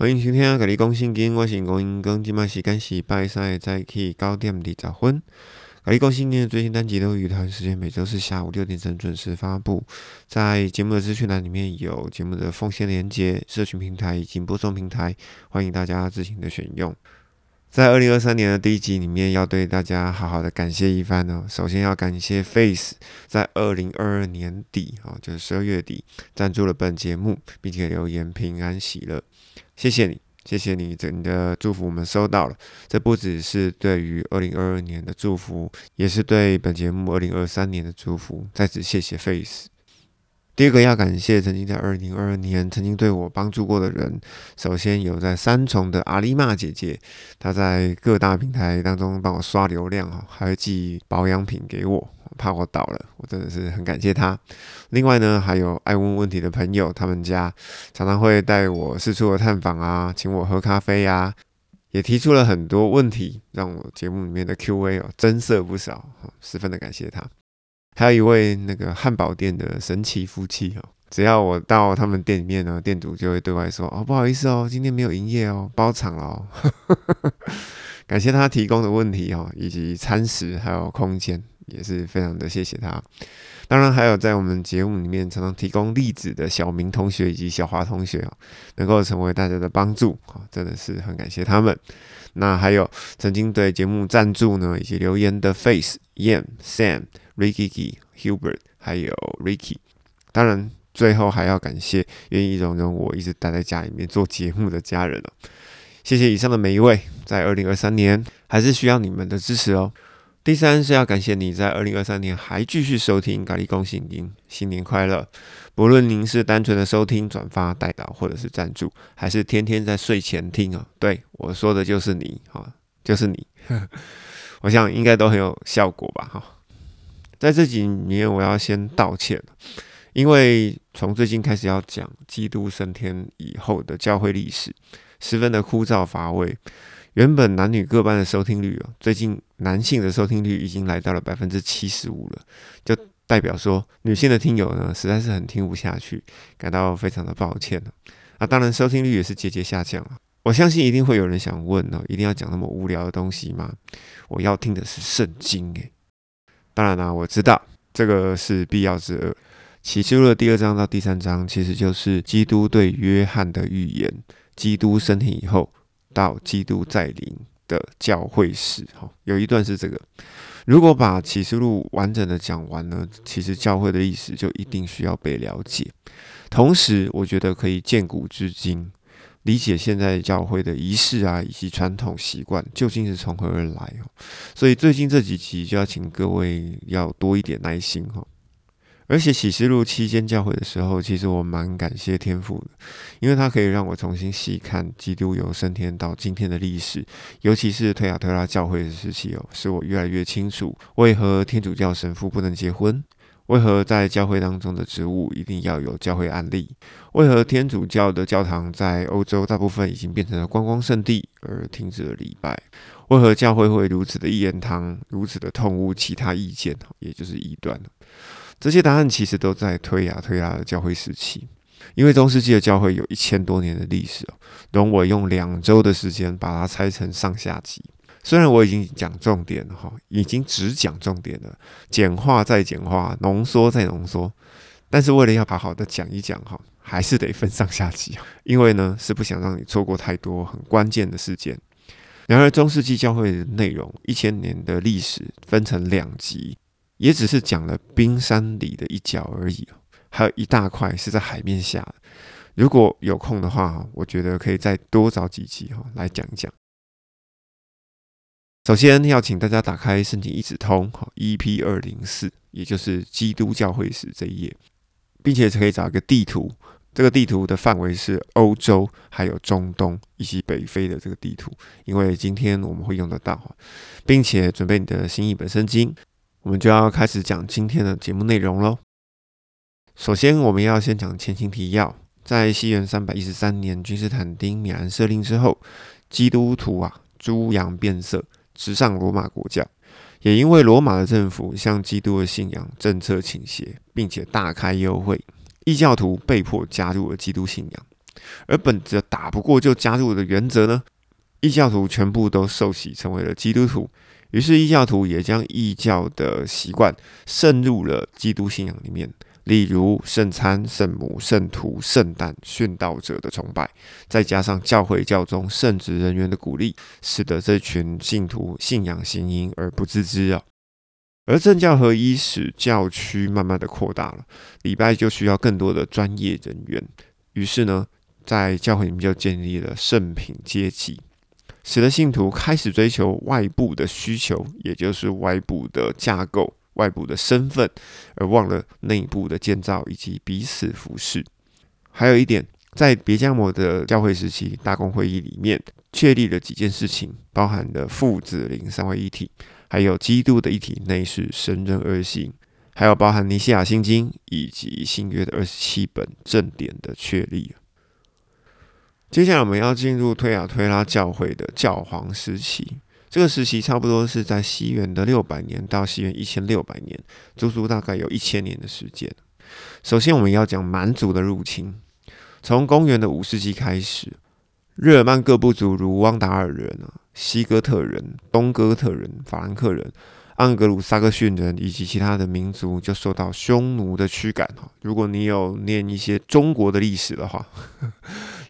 欢迎收听《甲你讲圣经》，我是吴英庚，今麦时间是拜三的早起九点二十分。甲你讲圣经的最新单集都于台湾时间每周四下午六点整准时发布。在节目的资讯栏里面有节目的奉献连接、社群平台以及播送平台，欢迎大家自行的选用。在二零二三年的第一集里面，要对大家好好的感谢一番哦。首先要感谢 Face 在二零二二年底啊，就是十二月底赞助了本节目，并且留言平安喜乐，谢谢你，谢谢你，你的祝福我们收到了。这不只是对于二零二二年的祝福，也是对本节目二零二三年的祝福。在此谢谢 Face。第二个要感谢曾经在二零二二年曾经对我帮助过的人。首先有在三重的阿丽玛姐姐，她在各大平台当中帮我刷流量哈，还会寄保养品给我，怕我倒了，我真的是很感谢她。另外呢，还有爱问问题的朋友，他们家常常会带我四处的探访啊，请我喝咖啡呀，也提出了很多问题，让我节目里面的 Q&A 哦增色不少，十分的感谢他。还有一位那个汉堡店的神奇夫妻哦，只要我到他们店里面呢，店主就会对外说：“哦，不好意思哦，今天没有营业哦，包场了哦。”感谢他提供的问题哦，以及餐食还有空间，也是非常的谢谢他。当然还有在我们节目里面常常提供例子的小明同学以及小华同学哦，能够成为大家的帮助啊，真的是很感谢他们。那还有曾经对节目赞助呢以及留言的 Face、Yam、Sam。Ricky、Hubert 还有 Ricky，当然最后还要感谢愿意容忍我一直待在家里面做节目的家人了。谢谢以上的每一位，在二零二三年还是需要你们的支持哦。第三是要感谢你在二零二三年还继续收听《咖喱恭喜您》，新年快乐！不论您是单纯的收听、转发、带导，或者是赞助，还是天天在睡前听啊，对我说的就是你啊，就是你。我想应该都很有效果吧，哈。在这几年，我要先道歉，因为从最近开始要讲基督升天以后的教会历史，十分的枯燥乏味。原本男女各半的收听率哦，最近男性的收听率已经来到了百分之七十五了，就代表说女性的听友呢，实在是很听不下去，感到非常的抱歉啊，当然收听率也是节节下降了。我相信一定会有人想问哦，一定要讲那么无聊的东西吗？我要听的是圣经诶。当然啦，我知道这个是必要之恶。启示录的第二章到第三章，其实就是基督对约翰的预言。基督升天以后，到基督再临的教会史，哈，有一段是这个。如果把启示录完整的讲完呢，其实教会的历史就一定需要被了解。同时，我觉得可以见古知今。理解现在教会的仪式啊，以及传统习惯究竟是从何而来。所以最近这几集就要请各位要多一点耐心哈。而且启示录期间教会的时候，其实我蛮感谢天父的，因为他可以让我重新细看基督由升天到今天的历史，尤其是推亚特拉教会的时期哦，使我越来越清楚为何天主教神父不能结婚。为何在教会当中的职务一定要有教会案例？为何天主教的教堂在欧洲大部分已经变成了观光圣地而停止了礼拜？为何教会会如此的一言堂，如此的痛恶其他意见？也就是异端这些答案其实都在推呀推呀的教会时期，因为中世纪的教会有一千多年的历史哦。容我用两周的时间把它拆成上下集。虽然我已经讲重点了哈，已经只讲重点了，简化再简化，浓缩再浓缩，但是为了要好好的讲一讲哈，还是得分上下集，因为呢是不想让你错过太多很关键的事件。然而中世纪教会的内容，一千年的历史分成两集，也只是讲了冰山里的一角而已，还有一大块是在海面下。如果有空的话，我觉得可以再多找几集哈来讲一讲。首先要请大家打开圣经一指通，好，EP 二零四，也就是基督教会史这一页，并且可以找一个地图，这个地图的范围是欧洲、还有中东以及北非的这个地图，因为今天我们会用得到，并且准备你的新译本圣经，我们就要开始讲今天的节目内容喽。首先，我们要先讲前情提要，在西元三百一十三年君士坦丁米兰设令之后，基督徒啊，猪羊变色。直上罗马国教，也因为罗马的政府向基督的信仰政策倾斜，并且大开优惠，异教徒被迫加入了基督信仰。而本着打不过就加入的原则呢，异教徒全部都受洗成为了基督徒。于是异教徒也将异教的习惯渗入了基督信仰里面，例如圣餐、圣母、圣徒、圣诞、殉道者的崇拜，再加上教会教中圣职人员的鼓励，使得这群信徒信仰行淫而不自知啊。而政教合一使教区慢慢的扩大了，礼拜就需要更多的专业人员，于是呢，在教会里面就建立了圣品阶级。使得信徒开始追求外部的需求，也就是外部的架构、外部的身份，而忘了内部的建造以及彼此服侍。还有一点，在别加摩的教会时期大公会议里面，确立了几件事情，包含了父子灵三位一体，还有基督的一体内是神人二性，还有包含尼西亚新经以及新约的二十七本正典的确立。接下来我们要进入推亚推拉教会的教皇时期，这个时期差不多是在西元的六百年到西元一千六百年，足足大概有一千年的时间。首先，我们要讲蛮族的入侵，从公元的五世纪开始，日耳曼各部族如汪达尔人、西哥特人、东哥特人、法兰克人。盎格鲁撒克逊人以及其他的民族就受到匈奴的驱赶哈。如果你有念一些中国的历史的话，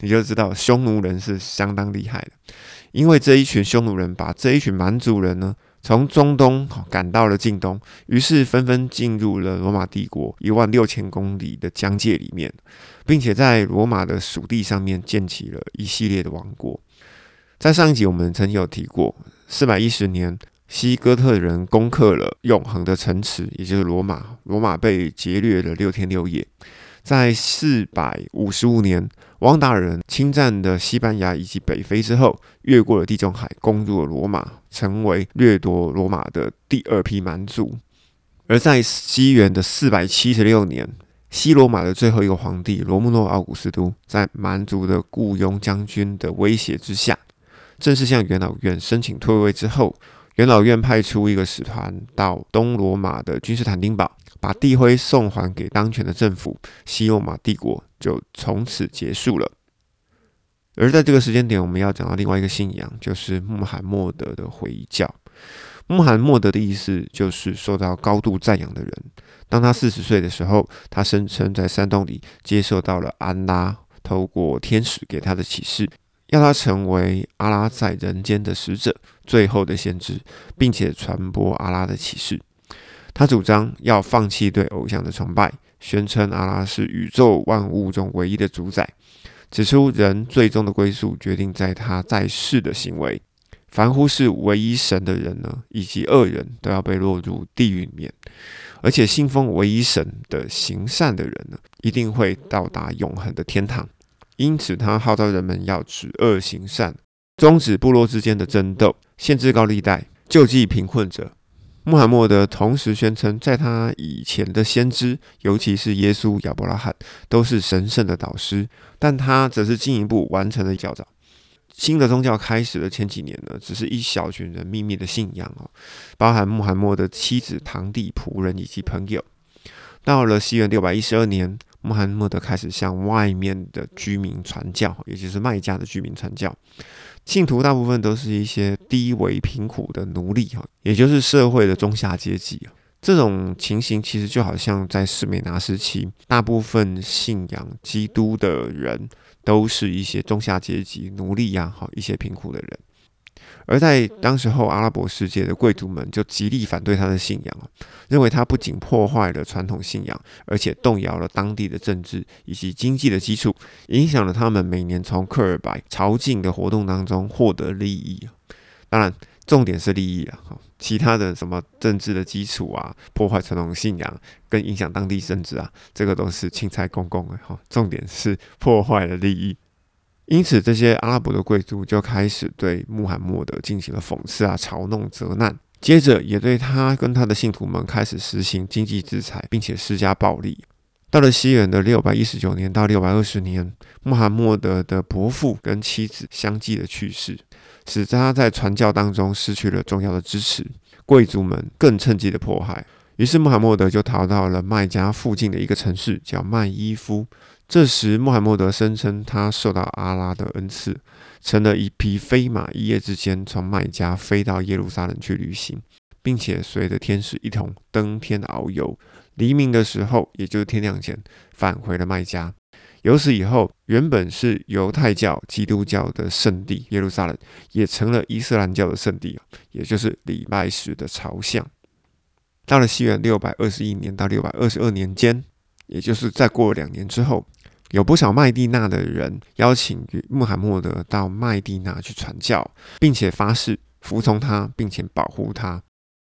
你就知道匈奴人是相当厉害的。因为这一群匈奴人把这一群蛮族人呢，从中东赶到了近东，于是纷纷进入了罗马帝国一万六千公里的疆界里面，并且在罗马的属地上面建起了一系列的王国。在上一集我们曾经有提过，四百一十年。西哥特人攻克了永恒的城池，也就是罗马。罗马被劫掠了六天六夜。在四百五十五年，汪达人侵占了西班牙以及北非之后，越过了地中海，攻入了罗马，成为掠夺罗马的第二批蛮族。而在西元的四百七十六年，西罗马的最后一个皇帝罗穆诺奥古斯都，在蛮族的雇佣将军的威胁之下，正式向元老院申请退位之后。元老院派出一个使团到东罗马的君士坦丁堡，把地徽送还给当权的政府，西罗马帝国就从此结束了。而在这个时间点，我们要讲到另外一个信仰，就是穆罕默德的回教。穆罕默德的意思就是受到高度赞扬的人。当他四十岁的时候，他声称在山洞里接受到了安拉透过天使给他的启示。要他成为阿拉在人间的使者，最后的先知，并且传播阿拉的启示。他主张要放弃对偶像的崇拜，宣称阿拉是宇宙万物中唯一的主宰，指出人最终的归宿决定在他在世的行为。凡忽视唯一神的人呢，以及恶人都要被落入地狱里面。而且信奉唯一神的行善的人呢，一定会到达永恒的天堂。因此，他号召人们要止恶行善，终止部落之间的争斗，限制高利贷，救济贫困者。穆罕默德同时宣称，在他以前的先知，尤其是耶稣、亚伯拉罕，都是神圣的导师，但他则是进一步完成了教导。新的宗教开始的前几年呢，只是一小群人秘密的信仰哦，包含穆罕默德妻子、堂弟、仆人以及朋友。到了西元六百一十二年。穆罕默德开始向外面的居民传教，也就是卖家的居民传教。信徒大部分都是一些低微贫苦的奴隶，哈，也就是社会的中下阶级。这种情形其实就好像在史美拿时期，大部分信仰基督的人都是一些中下阶级奴隶呀，哈，一些贫苦的人。而在当时候，阿拉伯世界的贵族们就极力反对他的信仰认为他不仅破坏了传统信仰，而且动摇了当地的政治以及经济的基础，影响了他们每年从克尔白朝觐的活动当中获得利益当然，重点是利益啊，其他的什么政治的基础啊，破坏传统信仰跟影响当地政治啊，这个都是青菜公公的哈。重点是破坏了利益。因此，这些阿拉伯的贵族就开始对穆罕默德进行了讽刺啊、嘲弄、责难，接着也对他跟他的信徒们开始实行经济制裁，并且施加暴力。到了西元的六百一十九年到六百二十年，穆罕默德的伯父跟妻子相继的去世，使他在传教当中失去了重要的支持。贵族们更趁机的迫害，于是穆罕默德就逃到了麦加附近的一个城市，叫麦伊夫。这时，穆罕默德声称他受到阿拉的恩赐，乘了一匹飞马，一夜之间从麦加飞到耶路撒冷去旅行，并且随着天使一同登天遨游。黎明的时候，也就是天亮前，返回了麦加。由此以后，原本是犹太教、基督教的圣地耶路撒冷，也成了伊斯兰教的圣地也就是礼拜时的朝向。到了西元六百二十一年到六百二十二年间，也就是再过两年之后。有不少麦地那的人邀请穆罕默德到麦地那去传教，并且发誓服从他，并且保护他。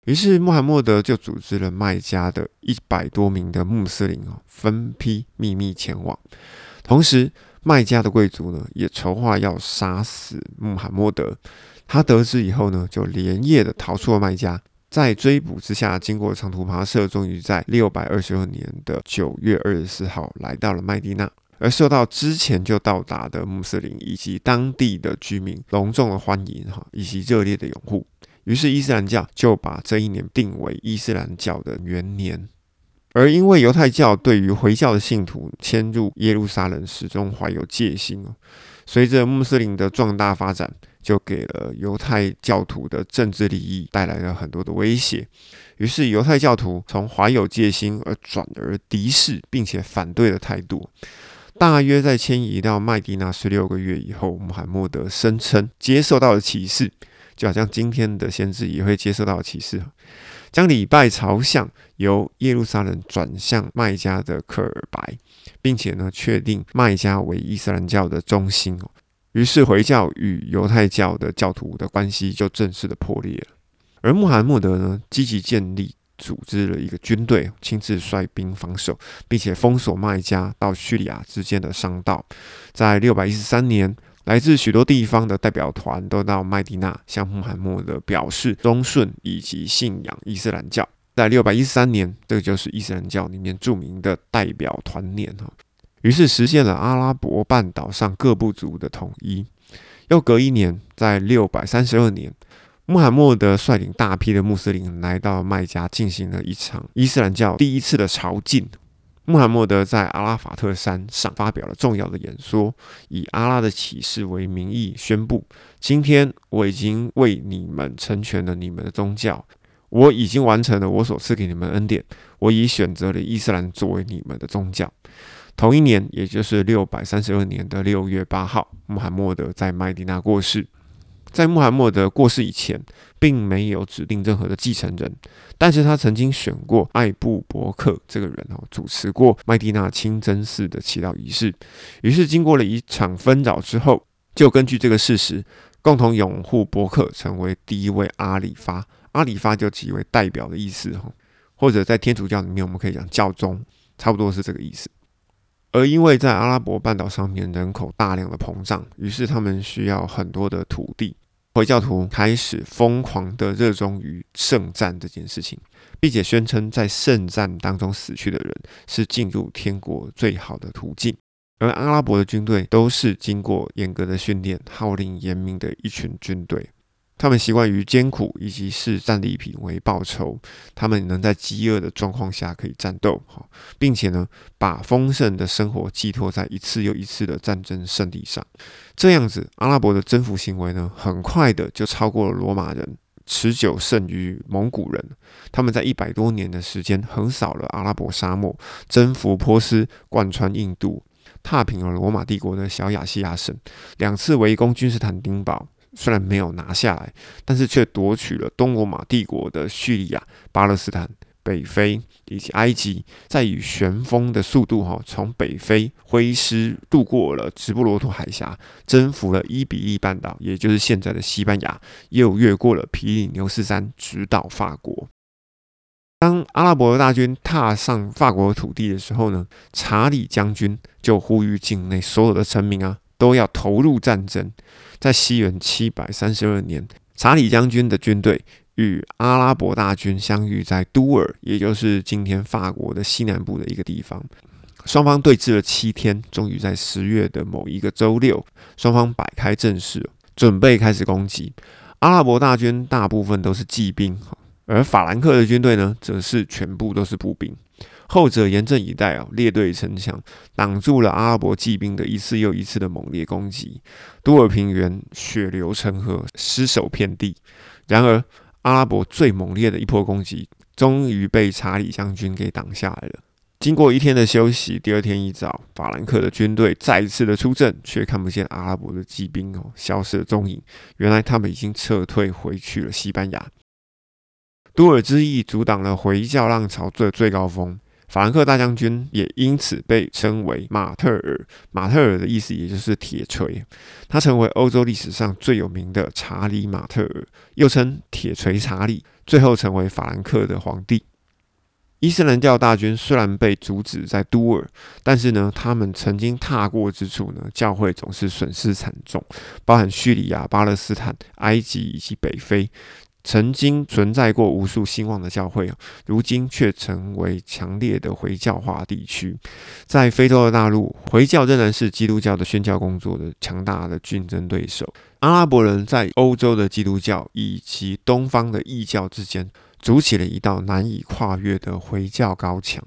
于是穆罕默德就组织了麦加的一百多名的穆斯林哦，分批秘密前往。同时，麦加的贵族呢也筹划要杀死穆罕默德。他得知以后呢，就连夜的逃出了麦加。在追捕之下，经过长途跋涉，终于在六百二十二年的九月二十四号来到了麦地那。而受到之前就到达的穆斯林以及当地的居民隆重的欢迎哈，以及热烈的拥护。于是伊斯兰教就把这一年定为伊斯兰教的元年。而因为犹太教对于回教的信徒迁入耶路撒冷始终怀有戒心哦，随着穆斯林的壮大发展，就给了犹太教徒的政治利益带来了很多的威胁。于是犹太教徒从怀有戒心而转而敌视并且反对的态度。大约在迁移到麦地那十六个月以后，穆罕默德声称接受到了启示，就好像今天的先知也会接受到启示，将礼拜朝向由耶路撒冷转向麦加的克尔白，并且呢确定麦加为伊斯兰教的中心哦。于是回教与犹太教的教徒的关系就正式的破裂了。而穆罕默德呢积极建立。组织了一个军队，亲自率兵防守，并且封锁麦加到叙利亚之间的商道。在六百一十三年，来自许多地方的代表团都到麦地那向穆罕默德表示忠顺以及信仰伊斯兰教。在六百一十三年，这个就是伊斯兰教里面著名的代表团年哈。于是实现了阿拉伯半岛上各部族的统一。又隔一年，在六百三十二年。穆罕默德率领大批的穆斯林来到麦加，进行了一场伊斯兰教第一次的朝觐。穆罕默德在阿拉法特山上发表了重要的演说，以阿拉的启示为名义宣布：今天我已经为你们成全了你们的宗教，我已经完成了我所赐给你们恩典，我已选择了伊斯兰作为你们的宗教。同一年，也就是六百三十二年的六月八号，穆罕默德在麦地那过世。在穆罕默德过世以前，并没有指定任何的继承人，但是他曾经选过艾布伯克这个人哦，主持过麦地那清真寺的祈祷仪式。于是，经过了一场纷扰之后，就根据这个事实，共同拥护伯克成为第一位阿里发。阿里发就即为代表的意思哈，或者在天主教里面，我们可以讲教宗，差不多是这个意思。而因为在阿拉伯半岛上面人口大量的膨胀，于是他们需要很多的土地。回教徒开始疯狂的热衷于圣战这件事情，并且宣称在圣战当中死去的人是进入天国最好的途径。而阿拉伯的军队都是经过严格的训练、号令严明的一群军队。他们习惯于艰苦以及视战利品为报酬，他们能在饥饿的状况下可以战斗，哈，并且呢，把丰盛的生活寄托在一次又一次的战争胜利上。这样子，阿拉伯的征服行为呢，很快的就超过了罗马人，持久胜于蒙古人。他们在一百多年的时间横扫了阿拉伯沙漠，征服波斯，贯穿印度，踏平了罗马帝国的小亚细亚省，两次围攻君士坦丁堡。虽然没有拿下来，但是却夺取了东罗马帝国的叙利亚、巴勒斯坦、北非以及埃及，再以旋风的速度哈，从北非挥师渡过了直布罗陀海峡，征服了伊比利半岛，也就是现在的西班牙，又越过了皮里牛斯山，直捣法国。当阿拉伯大军踏上法国土地的时候呢，查理将军就呼吁境内所有的臣民啊，都要投入战争。在西元七百三十二年，查理将军的军队与阿拉伯大军相遇在都尔，也就是今天法国的西南部的一个地方。双方对峙了七天，终于在十月的某一个周六，双方摆开阵势，准备开始攻击。阿拉伯大军大部分都是骑兵，而法兰克的军队呢，则是全部都是步兵。后者严阵以待啊，列队城墙，挡住了阿拉伯骑兵的一次又一次的猛烈攻击。都尔平原血流成河，尸首遍地。然而，阿拉伯最猛烈的一波攻击，终于被查理将军给挡下来了。经过一天的休息，第二天一早，法兰克的军队再一次的出阵，却看不见阿拉伯的骑兵哦，消失了踪影。原来他们已经撤退回去了西班牙。都尔之役阻挡了回教浪潮的最高峰，法兰克大将军也因此被称为马特尔。马特尔的意思也就是铁锤，他成为欧洲历史上最有名的查理马特尔，又称铁锤查理，最后成为法兰克的皇帝。伊斯兰教大军虽然被阻止在都尔，但是呢，他们曾经踏过之处呢，教会总是损失惨重，包含叙利亚、巴勒斯坦、埃及以及北非，曾经存在过无数兴旺的教会，如今却成为强烈的回教化地区。在非洲的大陆，回教仍然是基督教的宣教工作的强大的竞争对手。阿拉伯人在欧洲的基督教以及东方的异教之间。筑起了一道难以跨越的回教高墙。